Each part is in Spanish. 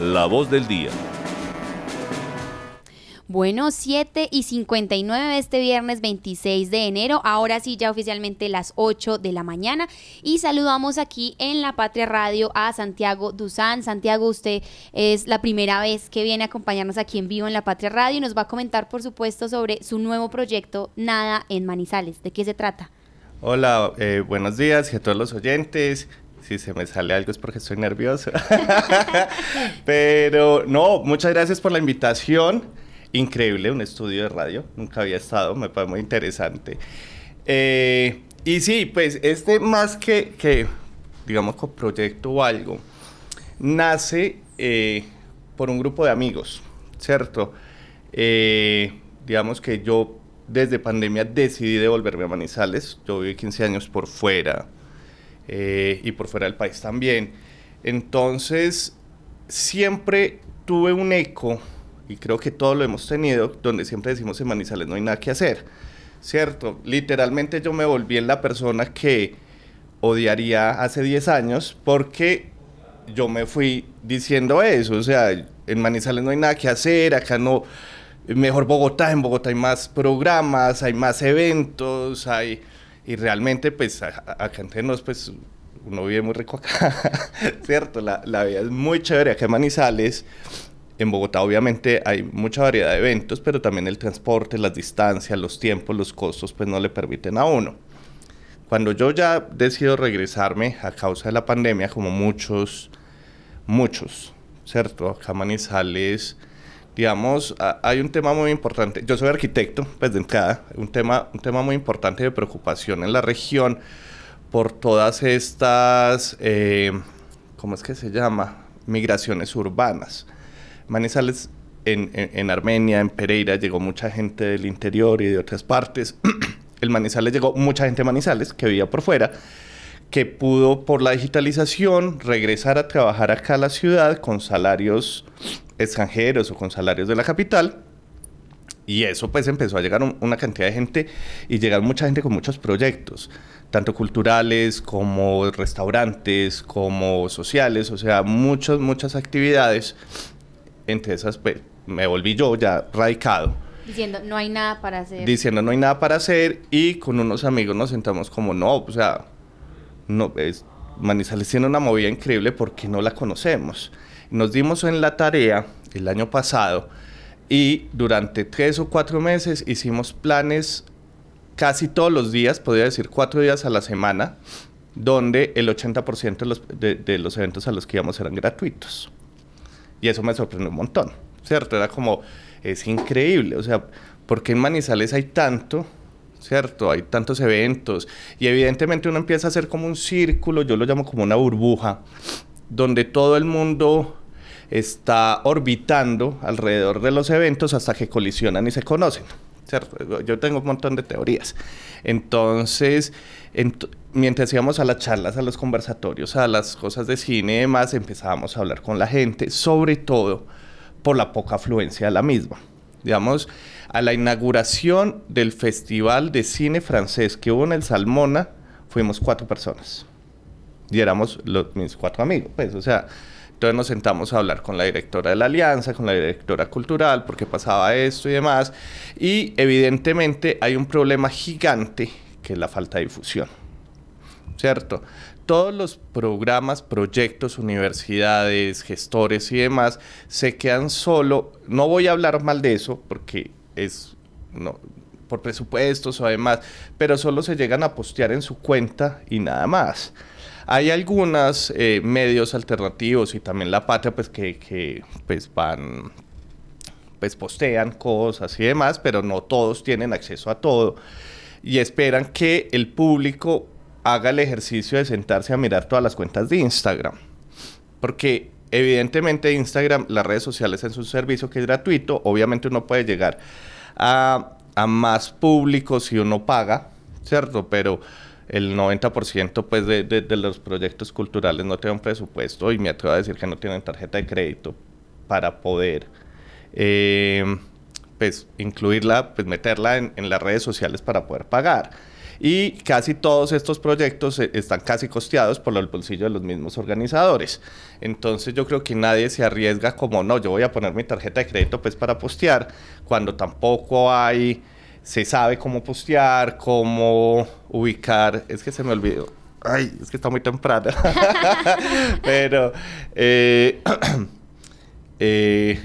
La voz del día. Bueno, 7 y 59 este viernes 26 de enero. Ahora sí, ya oficialmente las 8 de la mañana. Y saludamos aquí en La Patria Radio a Santiago Duzán. Santiago, usted es la primera vez que viene a acompañarnos aquí en vivo en La Patria Radio y nos va a comentar, por supuesto, sobre su nuevo proyecto Nada en Manizales. ¿De qué se trata? Hola, eh, buenos días y a todos los oyentes si se me sale algo es porque estoy nervioso. Pero no, muchas gracias por la invitación increíble, un estudio de radio, nunca había estado, me parece muy interesante. Eh, y sí, pues este más que, que digamos, con proyecto o algo, nace eh, por un grupo de amigos, ¿cierto? Eh, digamos que yo desde pandemia decidí devolverme a Manizales, yo viví 15 años por fuera y por fuera del país también. Entonces, siempre tuve un eco y creo que todo lo hemos tenido, donde siempre decimos en Manizales no hay nada que hacer, ¿cierto? Literalmente yo me volví en la persona que odiaría hace 10 años porque yo me fui diciendo eso, o sea, en Manizales no hay nada que hacer, acá no, mejor Bogotá, en Bogotá hay más programas, hay más eventos, hay, y realmente pues acá entre nos pues uno vive muy rico acá, ¿cierto? La, la vida es muy chévere acá en Manizales, en Bogotá obviamente hay mucha variedad de eventos, pero también el transporte, las distancias, los tiempos, los costos, pues no le permiten a uno. Cuando yo ya decido regresarme a causa de la pandemia, como muchos, muchos, ¿cierto? Acá Manizales, digamos, hay un tema muy importante. Yo soy arquitecto, pues de entrada, un tema, un tema muy importante de preocupación en la región por todas estas, eh, ¿cómo es que se llama? Migraciones urbanas. Manizales en, Armenia, en Pereira, llegó mucha gente del interior y de otras partes. el Manizales llegó mucha gente de Manizales que vivía por fuera, que pudo por la digitalización regresar a trabajar acá a la ciudad con salarios extranjeros o con salarios de la capital. Y eso pues empezó a llegar una cantidad de gente y llegar mucha gente con muchos proyectos, tanto culturales como restaurantes, como sociales, o sea, muchas, muchas actividades entre esas pues, me volví yo ya radicado. Diciendo, no hay nada para hacer. Diciendo, no hay nada para hacer y con unos amigos nos sentamos como, no, o sea, no, es, Manizales tiene una movida increíble porque no la conocemos. Nos dimos en la tarea el año pasado y durante tres o cuatro meses hicimos planes casi todos los días, podría decir cuatro días a la semana, donde el 80% de los, de eventos a los que íbamos eran gratuitos. Y eso me sorprendió un montón, ¿cierto? Era como, es increíble, o sea, ¿por qué en Manizales hay tanto? ¿Cierto? Hay tantos eventos y evidentemente uno empieza a hacer como un círculo, yo lo llamo como una burbuja, donde todo el mundo está orbitando alrededor de los eventos hasta que colisionan y se conocen. Yo tengo un montón de teorías. Entonces, mientras íbamos a las charlas, a los conversatorios, a las cosas de cine y demás, empezábamos a hablar con la gente, sobre todo por la poca afluencia de la misma. Digamos, a la inauguración del Festival de Cine Francés que hubo en el Salmona, fuimos cuatro personas. Y éramos mis cuatro amigos, pues, o sea, entonces nos sentamos a hablar con la directora de la alianza, con la directora cultural, porque pasaba esto y demás. Y evidentemente hay un problema gigante que es la falta de difusión. ¿Cierto? Todos los programas, proyectos, universidades, gestores y demás se quedan solo. No voy a hablar mal de eso porque es no, por presupuestos o demás, pero solo se llegan a postear en su cuenta y nada más. Hay algunos eh, medios alternativos y también la patria pues que, que pues van pues postean cosas y demás, pero no todos tienen acceso a todo y esperan que el público haga el ejercicio de sentarse a mirar todas las cuentas de Instagram. Porque evidentemente Instagram, las redes sociales en su servicio que es gratuito, obviamente uno puede llegar a, a más público si uno paga, ¿cierto? Pero el 90% pues de, de, los proyectos culturales no tienen presupuesto y me atrevo a decir que no tienen tarjeta de crédito para poder eh, pues incluirla, pues meterla en, las redes sociales para poder pagar. y casi todos estos proyectos eh, están casi costeados por el bolsillo de los mismos organizadores. Entonces yo creo que nadie se arriesga como, no, yo voy a poner mi tarjeta de crédito pues para postear, cuando tampoco hay, se sabe cómo postear, cómo ubicar, es que se me olvidó, ay, es que está muy temprano, pero... Eh, eh,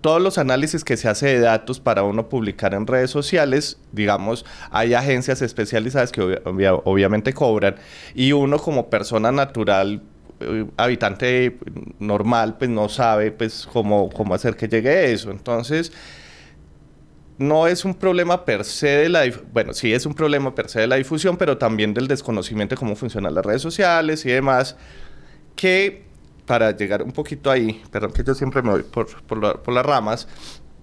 todos los análisis que se hace de datos para uno publicar en redes sociales, digamos, hay agencias especializadas que obviamente cobran y uno como persona natural eh, habitante normal pues no sabe pues cómo, cómo hacer que llegue eso. Entonces no es un problema per se de la bueno sí es un problema per se de la difusión pero también del desconocimiento de cómo funcionan las redes sociales y demás que para llegar un poquito ahí, perdón que yo siempre me voy por, por, las ramas.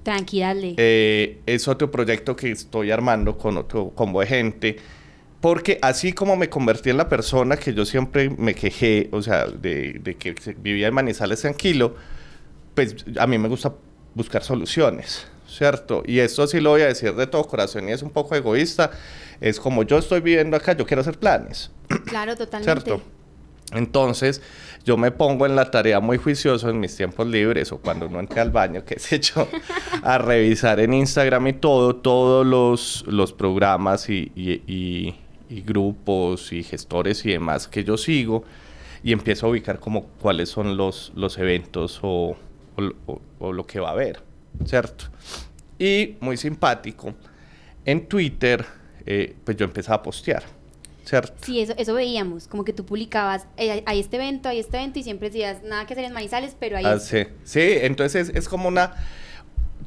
Tranquila, eh, es otro proyecto que estoy armando con otro combo de gente. Porque así como me convertí en la persona que yo siempre me quejé, o sea, de, de que vivía en Manizales tranquilo, pues a mí me gusta buscar soluciones, ¿cierto? Y esto sí lo voy a decir de todo corazón y es un poco egoísta. Es como yo estoy viviendo acá, yo quiero hacer planes. Claro, totalmente. ¿Cierto? Entonces, yo me pongo en la tarea muy juicioso en mis tiempos libres o cuando uno entra al baño, qué sé yo, a revisar en Instagram y todo, todos los, los programas y, y, grupos y gestores y demás que yo sigo y empiezo a ubicar como cuáles son los, los eventos o, o lo que va a haber, ¿cierto? Y muy simpático, en Twitter, eh, pues yo empecé a postear Sí, eso, eso veíamos, como que tú publicabas, eh, hay este evento, hay este evento y siempre decías, nada que hacer en Manizales, pero ahí... Ah, sí. sí, entonces es, como una...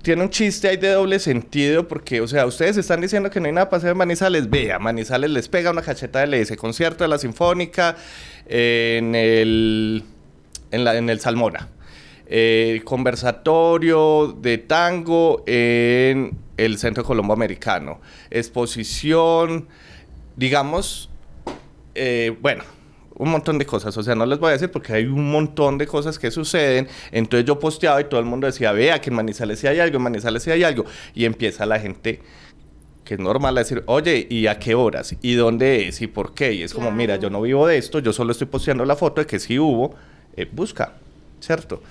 Tiene un chiste ahí de doble sentido porque, o sea, ustedes están diciendo que no hay nada para hacer en Manizales. Vea, Manizales les pega una cacheta de ese concierto de la Sinfónica en el, en la, en el Salmona. Eh, conversatorio de tango en el Centro Colombo Americano. Exposición, digamos, eh, bueno, un montón de cosas, o sea, no les voy a decir porque hay un montón de cosas que suceden, entonces yo posteaba y todo el mundo decía, vea que en Manizales sí hay algo, en Manizales sí hay algo, y empieza la gente que es normal decir, oye, ¿y a qué horas? ¿Y dónde es? ¿Y por qué? Y es como, mira, yo no vivo de esto, yo solo estoy posteando la foto de que sí hubo, eh, busca, ¿cierto?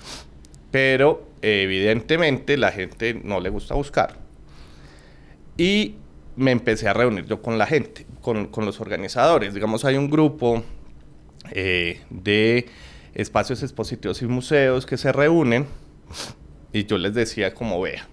Pero evidentemente la gente no le gusta buscar. Y me empecé a reunir yo con la gente, con, con los organizadores. Digamos, hay un grupo eh, de espacios expositivos y museos que se reúnen y yo les decía como vea,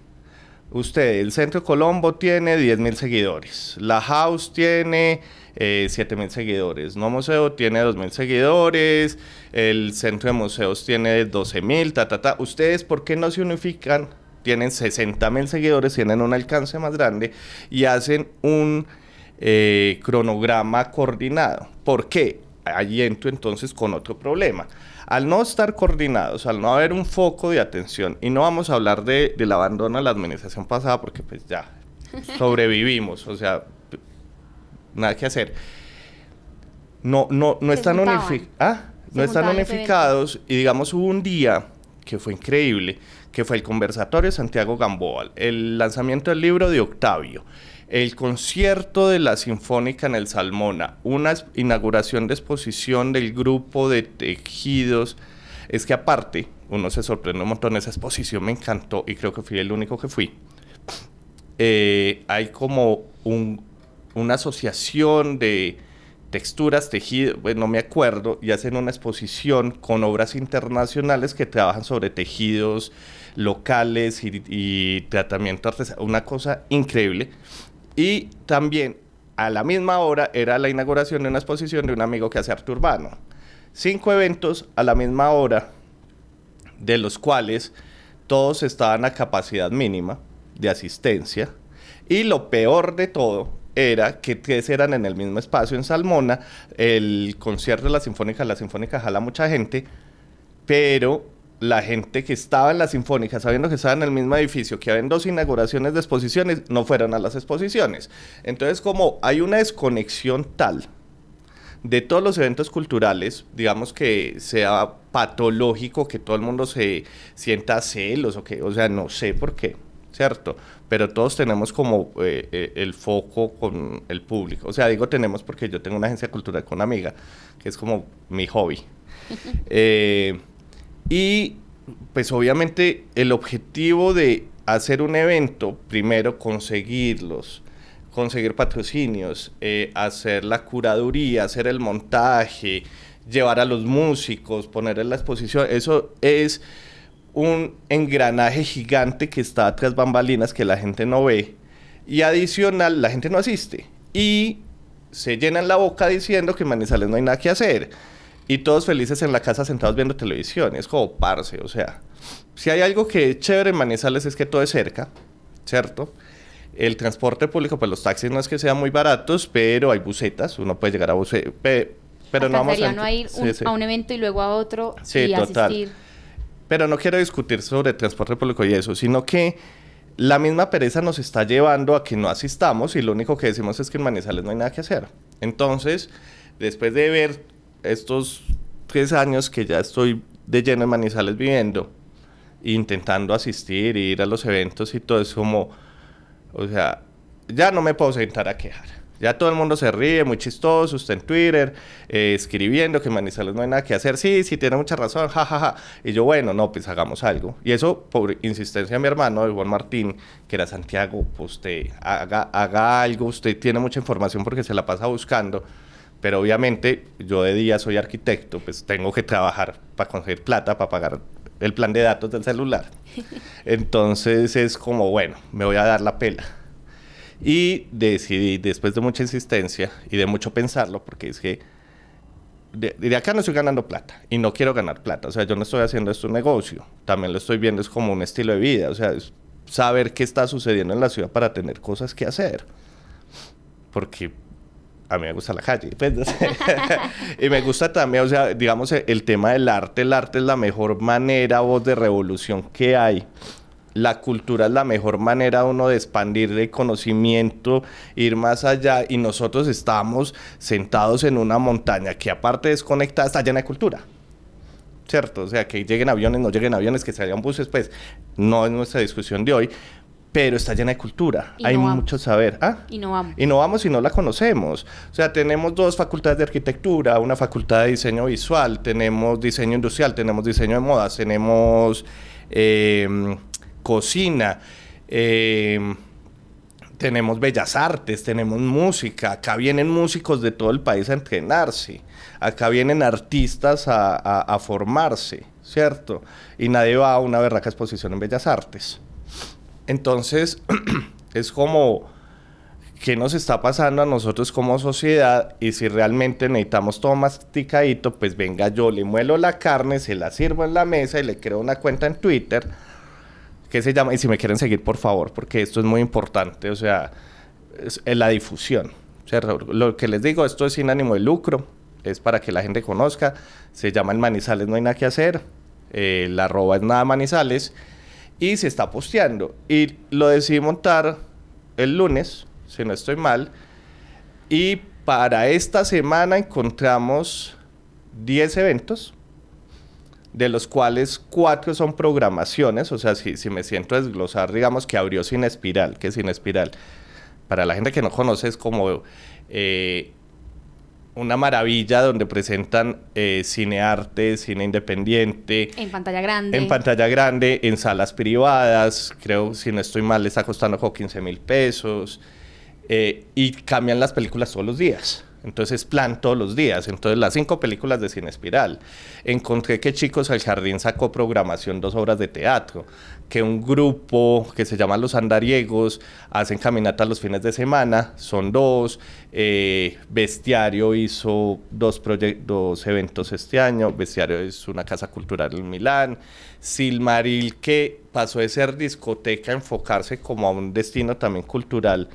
usted, el Centro Colombo tiene 10.000 seguidores, la House tiene eh, 7.000 seguidores, No Museo tiene 2.000 seguidores, el Centro de Museos tiene 12.000, ta, ta, ta. ¿Ustedes por qué no se unifican tienen 60 mil seguidores, tienen un alcance más grande y hacen un eh, cronograma coordinado. ¿Por qué? Entro entonces con otro problema. Al no estar coordinados, al no haber un foco de atención, y no vamos a hablar de, del abandono de la administración pasada porque pues ya sobrevivimos, o sea, nada que hacer. No, no, no están, ¿Ah? no están unificados y digamos hubo un día que fue increíble que fue el conversatorio Santiago Gamboa, el lanzamiento del libro de Octavio, el concierto de la Sinfónica en el Salmona, una inauguración de exposición del grupo de tejidos. Es que aparte, uno se sorprende un montón, esa exposición me encantó y creo que fui el único que fui. Eh, hay como una asociación de texturas, tejidos, bueno, no me acuerdo, y hacen una exposición con obras internacionales que trabajan sobre tejidos, locales y, tratamiento artesanal, una cosa increíble. Y también a la misma hora era la inauguración de una exposición de un amigo que hace arte urbano. Cinco eventos a la misma hora, de los cuales todos estaban a capacidad mínima de asistencia. Y lo peor de todo era que tres eran en el mismo espacio en Salmona. El concierto de la Sinfónica, la Sinfónica jala mucha gente, pero la gente que estaba en la Sinfónica, sabiendo que estaba en el mismo edificio, que habían dos inauguraciones de exposiciones, no fueron a las exposiciones. Entonces, como hay una desconexión tal de todos los eventos culturales, digamos que sea patológico que todo el mundo se sienta celos o que, o sea, no sé por qué, ¿cierto? Pero todos tenemos como eh, eh, el foco con el público. O sea, digo tenemos porque yo tengo una agencia cultural con una amiga, que es como mi hobby. Eh, y pues obviamente el objetivo de hacer un evento, primero conseguirlos, conseguir patrocinios, hacer la curaduría, hacer el montaje, llevar a los músicos, poner en la exposición, eso es un engranaje gigante que está tras bambalinas que la gente no ve. Y adicional la gente no asiste. Y se llenan la boca diciendo que en Manizales no hay nada que hacer y todos felices en la casa sentados viendo televisión. Es como parce o sea si hay algo que es chévere en Manizales es que todo es cerca cierto el transporte público pues los taxis no es que sean muy baratos pero hay busetas uno puede llegar a busetas pero no vamos a... ir a un evento y luego a otro y asistir. Pero no quiero discutir sobre transporte público y eso, sino que la misma pereza nos está llevando a que no asistamos y lo único que decimos es que en Manizales no hay nada que hacer. Entonces, después de ver estos tres años que ya estoy de lleno en Manizales viviendo, intentando asistir ir a los eventos y todo, es como, o sea, ya no me puedo sentar a quejar. Ya todo el mundo se ríe, muy chistoso, usted en Twitter, eh, escribiendo que en Manizales no hay nada que hacer. Sí, sí, tiene mucha razón, jajaja. Y yo, bueno, no, pues hagamos algo. Y eso, por insistencia de mi hermano, de Juan Martín, que era Santiago, pues usted haga, haga algo, usted tiene mucha información porque se la pasa buscando. Pero obviamente yo de día soy arquitecto, pues tengo que trabajar para conseguir plata, para pagar el plan de datos del celular. Entonces es como, bueno, me voy a dar la pela y decidí, después de mucha insistencia y de mucho pensarlo, porque es que de, acá no estoy ganando plata y no quiero ganar plata. O sea, yo no estoy haciendo esto un negocio. También lo estoy viendo es como un estilo de vida. O sea, es saber qué está sucediendo en la ciudad para tener cosas que hacer. Porque a mí me gusta la calle. Pues, y me gusta también, o sea, digamos, el tema del arte. El arte es la mejor manera, voz de revolución que hay la cultura es la mejor manera uno de expandir el conocimiento, ir más allá y nosotros estamos sentados en una montaña que aparte desconectada está llena de cultura. ¿Cierto? O sea, que lleguen aviones, no lleguen aviones, que salgan buses, pues no es nuestra discusión de hoy, pero está llena de cultura. Hay mucho saber. ¿Ah? Y no vamos. Y no vamos y no la conocemos. O sea, tenemos dos facultades de arquitectura, una facultad de diseño visual, tenemos diseño industrial, tenemos diseño de modas, tenemos... Eh, cocina, em, tenemos bellas artes, tenemos música, acá vienen músicos de todo el país a entrenarse, acá vienen artistas a, formarse, ¿cierto? Y nadie va a una berraca exposición en bellas artes. Entonces, es como, ¿qué nos está pasando a nosotros como sociedad? Y si realmente necesitamos todo masticadito, pues venga, yo le muelo la carne, se la sirvo en la mesa y le creo una cuenta en Twitter ¿Qué se llama? Y si me quieren seguir, por favor, porque esto es muy importante, o sea, es, la difusión. lo que les digo, esto es sin ánimo de lucro, es para que la gente conozca. Se llama el Manizales, no hay nada que hacer. Eh, la arroba es nada Manizales. Y se está posteando. Y lo decidí montar el lunes, si no estoy mal. Y para esta semana encontramos 10 eventos de los cuales cuatro son programaciones, o sea, si, si me siento desglosar, digamos que abrió Sin Espiral, que Sin Espiral, para la gente que no conoce es como eh, una maravilla donde presentan eh, cine arte, cine independiente. En pantalla grande. En pantalla grande, en salas privadas, creo, si no estoy mal, le está costando como 15 mil pesos, eh, y cambian las películas todos los días. Entonces plan todos los días. Entonces las cinco películas de Cine Espiral. Encontré que Chicos al Jardín sacó programación, dos obras de teatro. Que un grupo que se llama Los Andariegos hacen caminata los fines de semana. Son dos. Eh, Bestiario hizo dos, dos eventos este año. Bestiario es una casa cultural en Milán. Silmaril que pasó de ser discoteca a enfocarse como a un destino también cultural.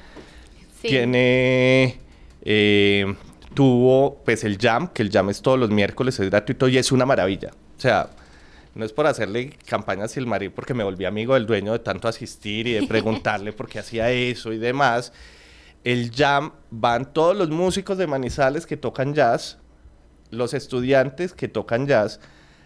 Tiene eh, tuvo pues el jam, que el jam es todos los miércoles, es gratuito y es una maravilla. O sea, no es por hacerle campaña a Silmarín porque me volví amigo del dueño de tanto asistir y de preguntarle por qué hacía eso y demás. El jam van todos los músicos de Manizales que tocan jazz, los estudiantes que tocan jazz,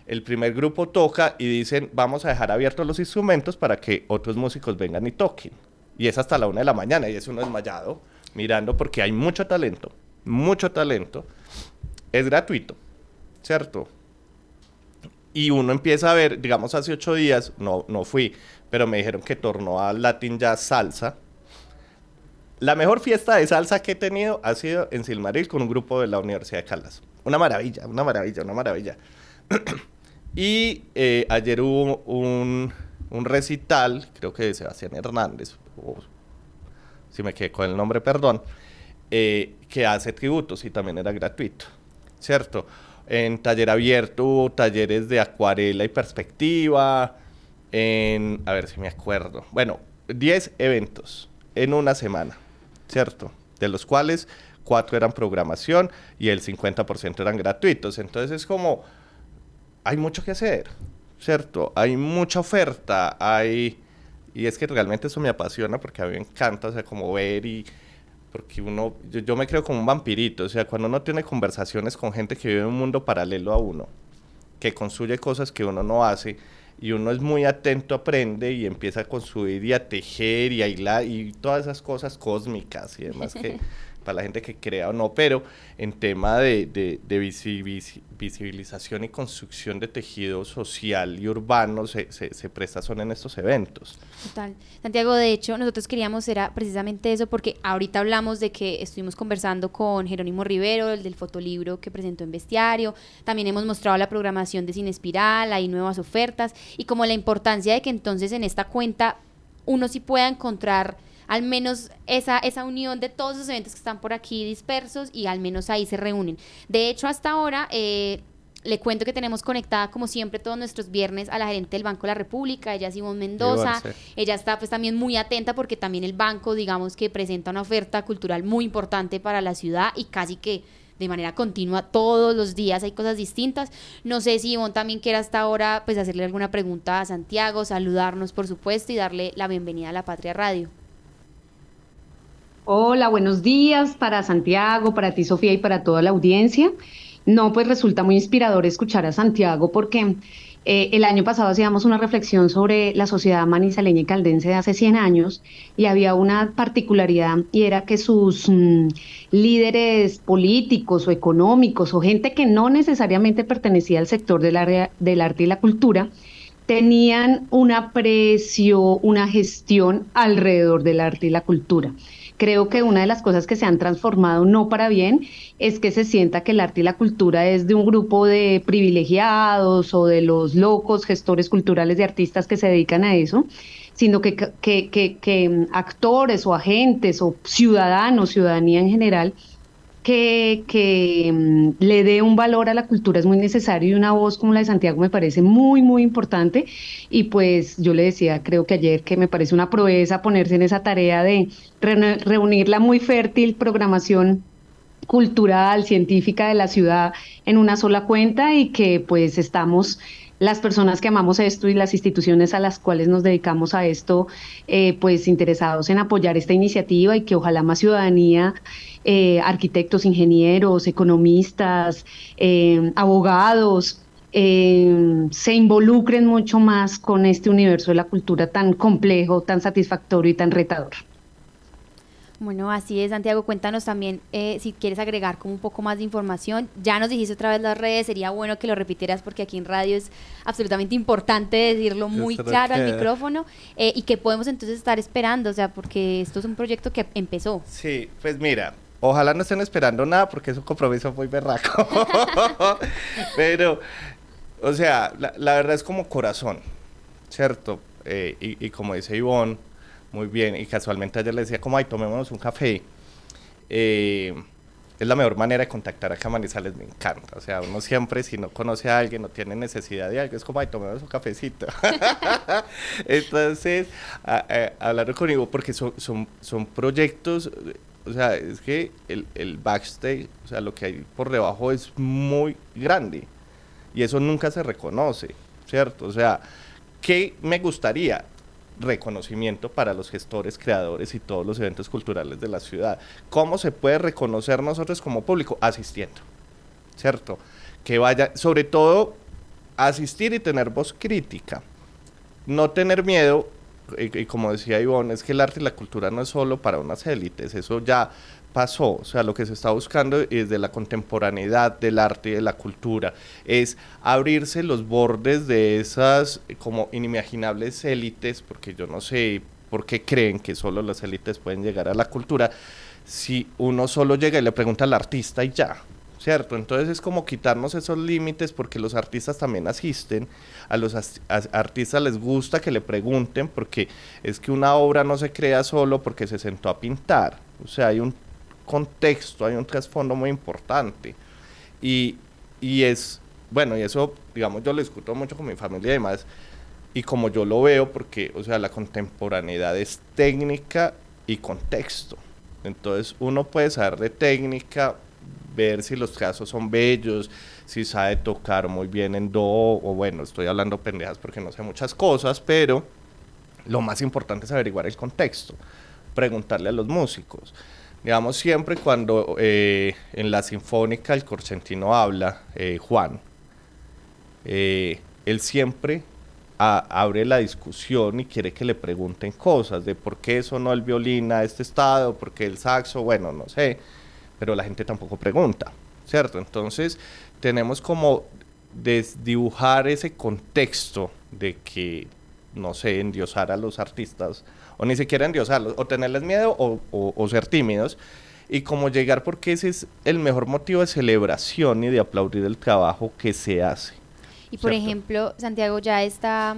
el primer grupo toca y dicen, vamos a dejar abiertos los instrumentos para que otros músicos vengan y toquen. Y es hasta la una de la mañana y es uno desmayado mirando porque hay mucho talento, mucho talento. Es gratuito, ¿cierto? Y uno empieza a ver, digamos, hace ocho días, no, no fui, pero me dijeron que tornó a Latin Jazz Salsa. La mejor fiesta de salsa que he tenido ha sido en Silmaril con un grupo de la Universidad de Caldas. Una maravilla, una maravilla, una maravilla. y eh, ayer hubo un, un, recital, creo que de Sebastián Hernández, si me quedé con el nombre, perdón, eh, que hace tributos y también era gratuito, ¿cierto? En taller abierto talleres de acuarela y perspectiva, en, a ver si me acuerdo, bueno, 10 eventos en una semana, ¿cierto? De los cuales 4 eran programación y el 50% eran gratuitos. Entonces es como, hay mucho que hacer, ¿cierto? Hay mucha oferta, hay... Y es que realmente eso me apasiona porque a mí me encanta, o sea, como ver y porque uno, yo, me creo como un vampirito, o sea, cuando uno tiene conversaciones con gente que vive en un mundo paralelo a uno, que construye cosas que uno no hace, y uno es muy atento, aprende y empieza a construir y a tejer y a hilar y todas esas cosas cósmicas y demás que para la gente que crea o no, pero en tema de, visibilización y construcción de tejido social y urbano se, se, presta son en estos eventos. Total. Santiago, de hecho, nosotros queríamos era precisamente eso porque ahorita hablamos de que estuvimos conversando con Jerónimo Rivero, el del fotolibro que presentó en Bestiario, también hemos mostrado la programación de Cine Espiral, hay nuevas ofertas y como la importancia de que entonces en esta cuenta uno sí pueda encontrar al menos esa, esa unión de todos los eventos que están por aquí dispersos y al menos ahí se reúnen. De hecho, hasta ahora... Eh, le cuento que tenemos conectada, como siempre, todos nuestros viernes a la gerente del Banco de la República, ella es Simón Mendoza. Ella está pues también muy atenta porque también el banco, digamos que presenta una oferta cultural muy importante para la ciudad y casi que de manera continua todos los días hay cosas distintas. No sé si Ivonne también quiere hasta ahora pues hacerle alguna pregunta a Santiago, saludarnos por supuesto y darle la bienvenida a la Patria Radio. Hola, buenos días para Santiago, para ti Sofía y para toda la audiencia. No, pues resulta muy inspirador escuchar a Santiago porque eh, el año pasado hacíamos una reflexión sobre la sociedad manizaleña y caldense de hace 100 años y había una particularidad y era que sus mm, líderes políticos o económicos o gente que no necesariamente pertenecía al sector del, del arte y la cultura, tenían un aprecio, una gestión alrededor del arte y la cultura creo que una de las cosas que se han transformado no para bien es que se sienta que el arte y la cultura es de un grupo de privilegiados o de los locos gestores culturales de artistas que se dedican a eso, sino que, que, que, que actores o agentes o ciudadanos, ciudadanía en general, que, mm, le dé un valor a la cultura es muy necesario y una voz como la de Santiago me parece muy, muy importante. Y pues yo le decía, creo que ayer, que me parece una proeza ponerse en esa tarea de reunir la muy fértil programación cultural, científica de la ciudad en una sola cuenta y que pues estamos las personas que amamos esto y las instituciones a las cuales nos dedicamos a esto, eh, pues interesados en apoyar esta iniciativa y que ojalá más ciudadanía, eh, arquitectos, ingenieros, economistas, eh, abogados, se involucren mucho más con este universo de la cultura tan complejo, tan satisfactorio y tan retador. Bueno, así es, Santiago. Cuéntanos también eh, si quieres agregar como un poco más de información. Ya nos dijiste otra vez las redes, sería bueno que lo repitieras porque aquí en radio es absolutamente importante decirlo muy claro al micrófono eh, y que podemos entonces estar esperando, o sea, porque esto es un proyecto que empezó. Sí, pues mira, ojalá no estén esperando nada porque es un compromiso muy berraco. Pero, o sea, la, verdad es como corazón, ¿cierto? Eh, y, como dice Ivonne, muy bien, y casualmente ayer le decía como, ay, tomémonos un café. Eh, es la mejor manera de contactar a Manizales, me encanta. O sea, uno siempre, si no conoce a alguien, no tiene necesidad de algo, es como, ay, tomémonos un cafecito. Entonces, hablar conmigo, porque son, son, son proyectos, o sea, es que el, el backstage, o sea, lo que hay por debajo es muy grande. Y eso nunca se reconoce, ¿cierto? O sea, ¿qué me gustaría? reconocimiento para los gestores, creadores y todos los eventos culturales de la ciudad. ¿Cómo se puede reconocer nosotros como público? Asistiendo, ¿cierto? Que vaya, sobre todo asistir y tener voz crítica. No tener miedo, y, como decía Ivonne, es que el arte y la cultura no es solo para unas élites, eso ya pasó, o sea, lo que se está buscando es de la contemporaneidad del arte y de la cultura, es abrirse los bordes de esas como inimaginables élites, porque yo no sé por qué creen que solo las élites pueden llegar a la cultura, si uno solo llega y le pregunta al artista y ya, ¿cierto? Entonces es como quitarnos esos límites porque los artistas también asisten, a los artistas les gusta que le pregunten porque es que una obra no se crea solo porque se sentó a pintar, o sea, hay un contexto, hay un trasfondo muy importante y, y es, bueno, y eso, digamos, yo lo discuto mucho con mi familia y demás, y como yo lo veo, porque, o sea, la contemporaneidad es técnica y contexto. Entonces uno puede saber de técnica, ver si los casos son bellos, si sabe tocar muy bien en do, o bueno, estoy hablando pendejas porque no sé muchas cosas, pero lo más importante es averiguar el contexto, preguntarle a los músicos. Digamos, siempre cuando eh, en la Sinfónica el Corcentino habla, eh, Juan, eh, él siempre abre la discusión y quiere que le pregunten cosas de por qué sonó el violín a este estado, por qué el saxo, bueno, no sé pero la gente tampoco pregunta, ¿cierto? Entonces tenemos como desdibujar ese contexto de que, no sé, endiosar a los artistas, o ni siquiera endiosarlos, o tenerles miedo o, ser tímidos, y como llegar porque ese es el mejor motivo de celebración y de aplaudir el trabajo que se hace. Y por ejemplo, Santiago, ya está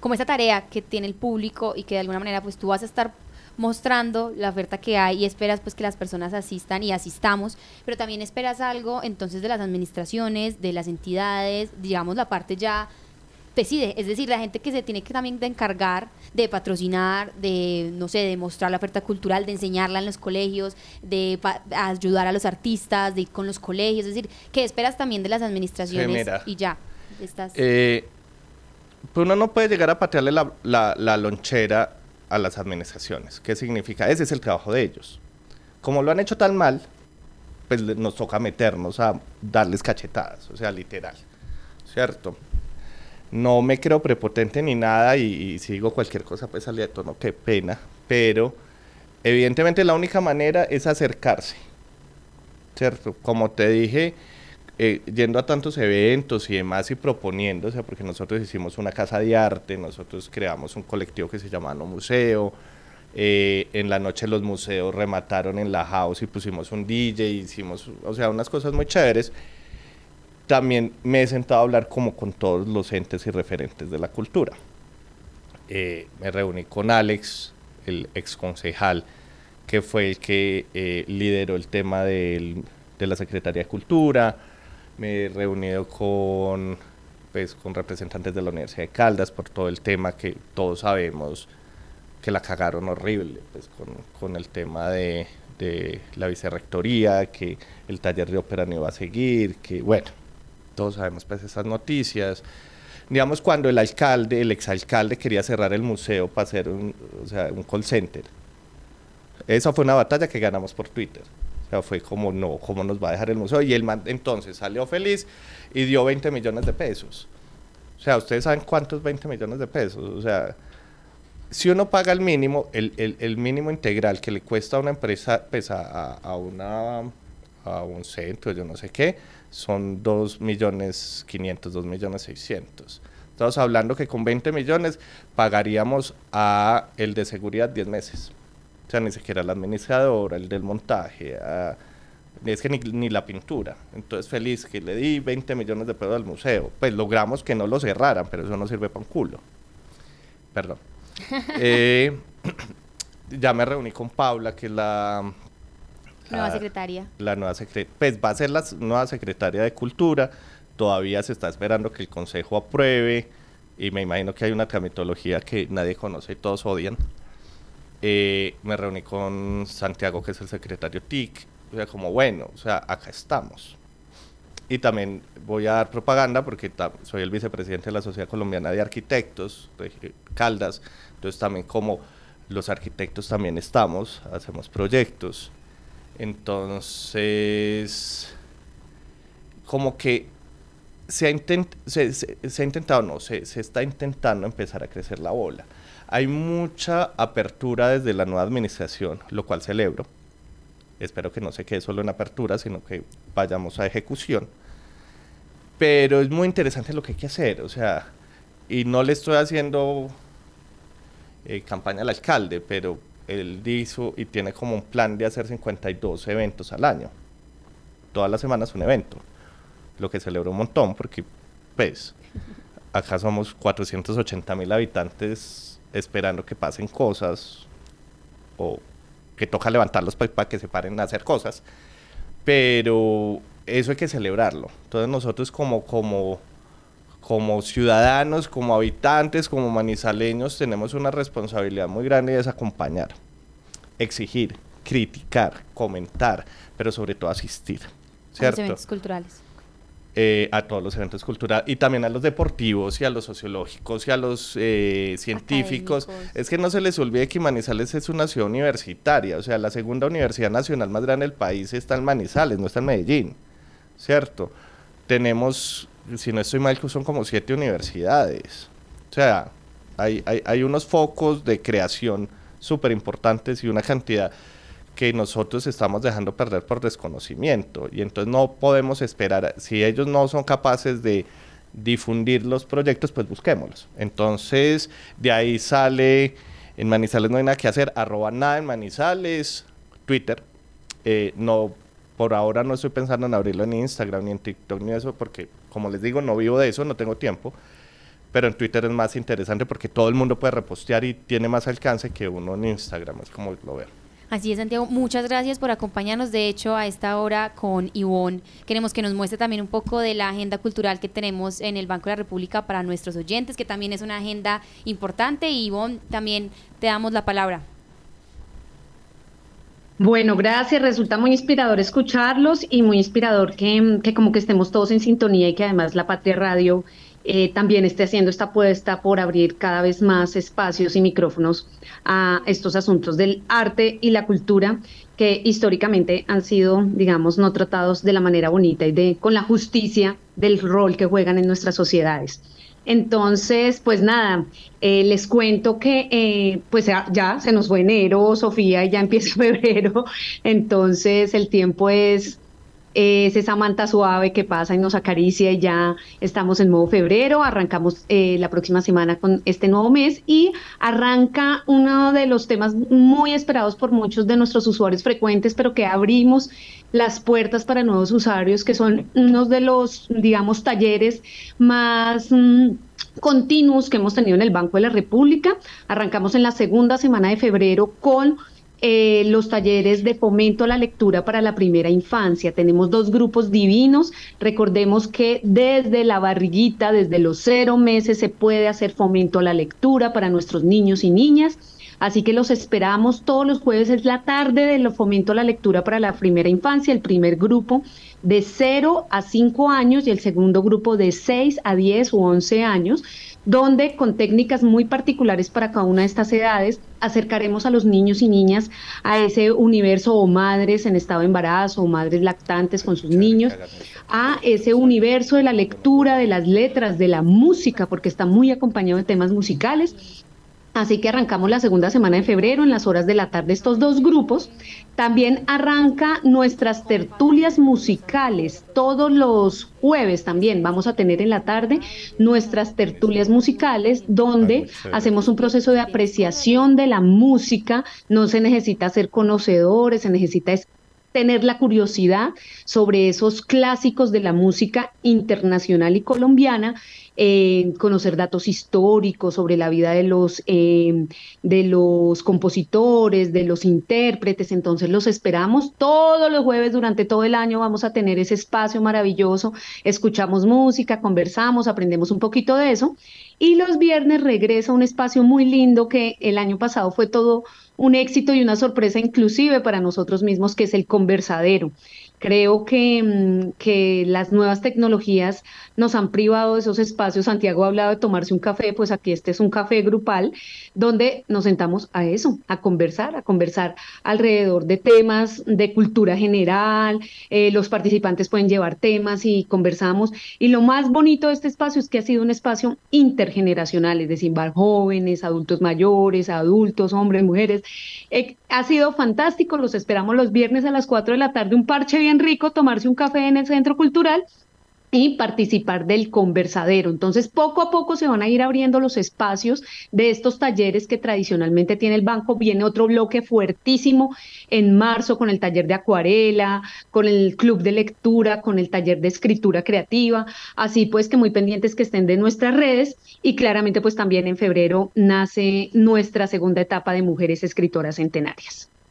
como esta tarea que tiene el público y que de alguna manera pues tú vas a estar mostrando la oferta que hay y esperas pues que las personas asistan y asistamos, pero también esperas algo entonces de las administraciones, de las entidades, digamos la parte ya decide, es decir, la gente que se tiene que también de encargar de patrocinar, de, no sé, de mostrar la oferta cultural, de enseñarla en los colegios, de ayudar a los artistas, de ir con los colegios, es decir, ¿qué esperas también de las administraciones y ya. Estás... Eh, pues uno no puede llegar a patearle la, la, la lonchera a las administraciones. ¿Qué significa? Ese es el trabajo de ellos. Como lo han hecho tan mal, pues nos toca meternos a darles cachetadas, o sea, literal, ¿cierto? No me creo prepotente ni nada y, si digo cualquier cosa pues salía de tono, qué pena, pero evidentemente la única manera es acercarse, ¿cierto? Como te dije, eh, yendo a tantos eventos y demás y proponiendo, o sea, porque nosotros hicimos una casa de arte, nosotros creamos un colectivo que se llama No Museo, eh, en la noche los museos remataron en la house y pusimos un DJ, hicimos, o sea, unas cosas muy chéveres. También me he sentado a hablar como con todos los entes y referentes de la cultura. Eh, me reuní con Alex, el ex concejal, que fue el que lideró el tema de la Secretaría de Cultura, me he reunido con, pues, con representantes de la Universidad de Caldas por todo el tema que todos sabemos que la cagaron horrible, pues, con, el tema de, la vicerrectoría, que el taller de ópera no iba a seguir, que bueno, todos sabemos pues esas noticias. Digamos, cuando el alcalde, el exalcalde quería cerrar el museo para hacer un, o sea, un call center. Esa fue una batalla que ganamos por Twitter fue como, no, ¿cómo nos va a dejar el museo? Y él entonces salió feliz y dio 20 millones de pesos. O sea, ustedes saben cuántos 20 millones de pesos. O sea, si uno paga el mínimo, el, el, el mínimo integral que le cuesta a una empresa, pues a, a, una, a un centro, yo no sé qué, son 2 millones 500, 2 millones 600. Estamos hablando que con 20 millones pagaríamos a el de seguridad 10 meses sea, ni siquiera la administradora, el del montaje, es que ni, la pintura. Entonces, feliz que le di 20 millones de pesos al museo. Pues logramos que no lo cerraran, pero eso no sirve para un culo. Perdón. Eh, ya me reuní con Paula, que es la... nueva secretaria. La nueva secretaria. Pues va a ser la nueva secretaria de Cultura. Todavía se está esperando que el Consejo apruebe. Y me imagino que hay una tramitología que nadie conoce y todos odian. Eh, me reuní con Santiago, que es el secretario TIC, o sea, como bueno, o sea, acá estamos. Y también voy a dar propaganda porque soy el vicepresidente de la Sociedad Colombiana de Arquitectos, de Caldas, entonces también como los arquitectos también estamos, hacemos proyectos. Entonces, como que se ha, intentado, no, se, se está intentando empezar a crecer la bola. Hay mucha apertura desde la nueva administración, lo cual celebro. Espero que no se quede solo en apertura, sino que vayamos a ejecución. Pero es muy interesante lo que hay que hacer, o sea, y no le estoy haciendo eh, campaña al alcalde, pero él hizo y tiene como un plan de hacer 52 eventos al año. Todas las semanas un evento, lo que celebro un montón porque, pues, acá somos 480 mil habitantes esperando que pasen cosas o que toca levantarlos para que se paren a hacer cosas. Pero eso hay que celebrarlo. Entonces nosotros como, como, como ciudadanos, como habitantes, como manizaleños, tenemos una responsabilidad muy grande y es acompañar, exigir, criticar, comentar, pero sobre todo asistir. ¿cierto? A los eventos culturales. Eh, a todos los eventos culturales y también a los deportivos y a los sociológicos y a los eh, científicos. Es que no se les olvide que Manizales es una ciudad universitaria, o sea, la segunda universidad nacional más grande del país está en Manizales, no está en Medellín, ¿cierto? Tenemos, si no estoy mal, son como siete universidades. O sea, hay, hay, hay unos focos de creación súper importantes y una cantidad que nosotros estamos dejando perder por desconocimiento y entonces no podemos esperar, si ellos no son capaces de difundir los proyectos, pues busquémoslos. Entonces, de ahí sale, en Manizales no hay nada que hacer, arroba nada en Manizales, Twitter, eh, no, por ahora no estoy pensando en abrirlo en Instagram ni en TikTok ni eso, porque como les digo, no vivo de eso, no tengo tiempo, pero en Twitter es más interesante porque todo el mundo puede repostear y tiene más alcance que uno en Instagram, es como lo veo. Así es, Santiago. Muchas gracias por acompañarnos. De hecho, a esta hora con Ivonne queremos que nos muestre también un poco de la agenda cultural que tenemos en el Banco de la República para nuestros oyentes, que también es una agenda importante. Y Ivonne, también te damos la palabra. Bueno, gracias. Resulta muy inspirador escucharlos y muy inspirador que, que como que estemos todos en sintonía y que además la Patria Radio eh, también esté haciendo esta apuesta por abrir cada vez más espacios y micrófonos a estos asuntos del arte y la cultura que históricamente han sido, digamos, no tratados de la manera bonita y de con la justicia del rol que juegan en nuestras sociedades. Entonces, pues nada, eh, les cuento que eh, pues ya, ya, se nos fue enero, Sofía, y ya empieza febrero, entonces el tiempo es es esa manta suave que pasa y nos acaricia y ya estamos en modo febrero, arrancamos eh, la próxima semana con este nuevo mes y arranca uno de los temas muy esperados por muchos de nuestros usuarios frecuentes, pero que abrimos las puertas para nuevos usuarios, que son unos de los, digamos, talleres más... Mm, continuos que hemos tenido en el Banco de la República. Arrancamos en la segunda semana de febrero con eh, los talleres de fomento a la lectura para la primera infancia. Tenemos dos grupos divinos. Recordemos que desde la barriguita, desde los cero meses, se puede hacer fomento a la lectura para nuestros niños y niñas. Así que los esperamos todos los jueves, es la tarde de fomento a la lectura para la primera infancia, el primer grupo de 0 a 5 años y el segundo grupo de 6 a 10 u 11 años donde con técnicas muy particulares para cada una de estas edades acercaremos a los niños y niñas a ese universo o madres en estado de embarazo o madres lactantes con sus niños, a ese universo de la lectura, de las letras, de la música, porque está muy acompañado de temas musicales Así que arrancamos la segunda semana de febrero en las horas de la tarde estos dos grupos. También arranca nuestras tertulias musicales. Todos los jueves también vamos a tener en la tarde nuestras tertulias musicales donde hacemos un proceso de apreciación de la música. No se necesita ser conocedores, se necesita tener la curiosidad sobre esos clásicos de la música internacional y colombiana eh, conocer datos históricos sobre la vida de los, eh, de los compositores, de los intérpretes. Entonces los esperamos todos los jueves durante todo el año. Vamos a tener ese espacio maravilloso. Escuchamos música, conversamos, aprendemos un poquito de eso. Y los viernes regresa un espacio muy lindo que el año pasado fue todo un éxito y una sorpresa inclusive para nosotros mismos, que es el conversadero Creo que, mm, que las nuevas tecnologías nos han privado de esos espacios. Santiago ha hablado de tomarse un café, pues aquí este es un café grupal donde nos sentamos a eso, a conversar, a conversar alrededor de temas de cultura general. Eh, los participantes pueden llevar temas y conversamos. Y lo más bonito de este espacio es que ha sido un espacio intergeneracional, es decir, jóvenes, adultos mayores, adultos, hombres, mujeres. Eh, ha sido fantástico, los esperamos los viernes a las 4 de la tarde, un parche bien rico, tomarse un café en el centro cultural y participar del conversadero. Entonces, poco a poco se van a ir abriendo los espacios de estos talleres que tradicionalmente tiene el banco. Viene otro bloque fuertísimo en marzo con el taller de acuarela, con el club de lectura, con el taller de escritura creativa. Así pues que muy pendientes que estén de nuestras redes y claramente pues también en febrero nace nuestra segunda etapa de mujeres escritoras centenarias.